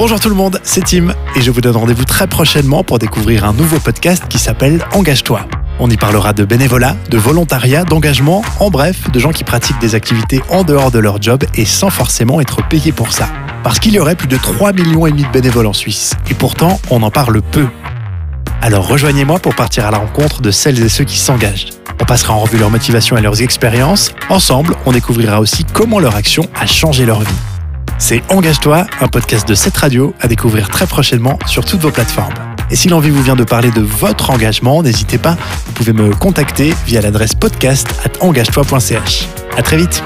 Bonjour tout le monde, c'est Tim et je vous donne rendez-vous très prochainement pour découvrir un nouveau podcast qui s'appelle Engage-toi. On y parlera de bénévolat, de volontariat, d'engagement, en bref, de gens qui pratiquent des activités en dehors de leur job et sans forcément être payés pour ça. Parce qu'il y aurait plus de 3 millions de bénévoles en Suisse et pourtant on en parle peu. Alors rejoignez-moi pour partir à la rencontre de celles et ceux qui s'engagent. On passera en revue leur motivation et leurs expériences. Ensemble, on découvrira aussi comment leur action a changé leur vie. C'est Engage-toi, un podcast de cette radio à découvrir très prochainement sur toutes vos plateformes. Et si l'envie vous vient de parler de votre engagement, n'hésitez pas, vous pouvez me contacter via l'adresse podcast at engage-toi.ch. À très vite!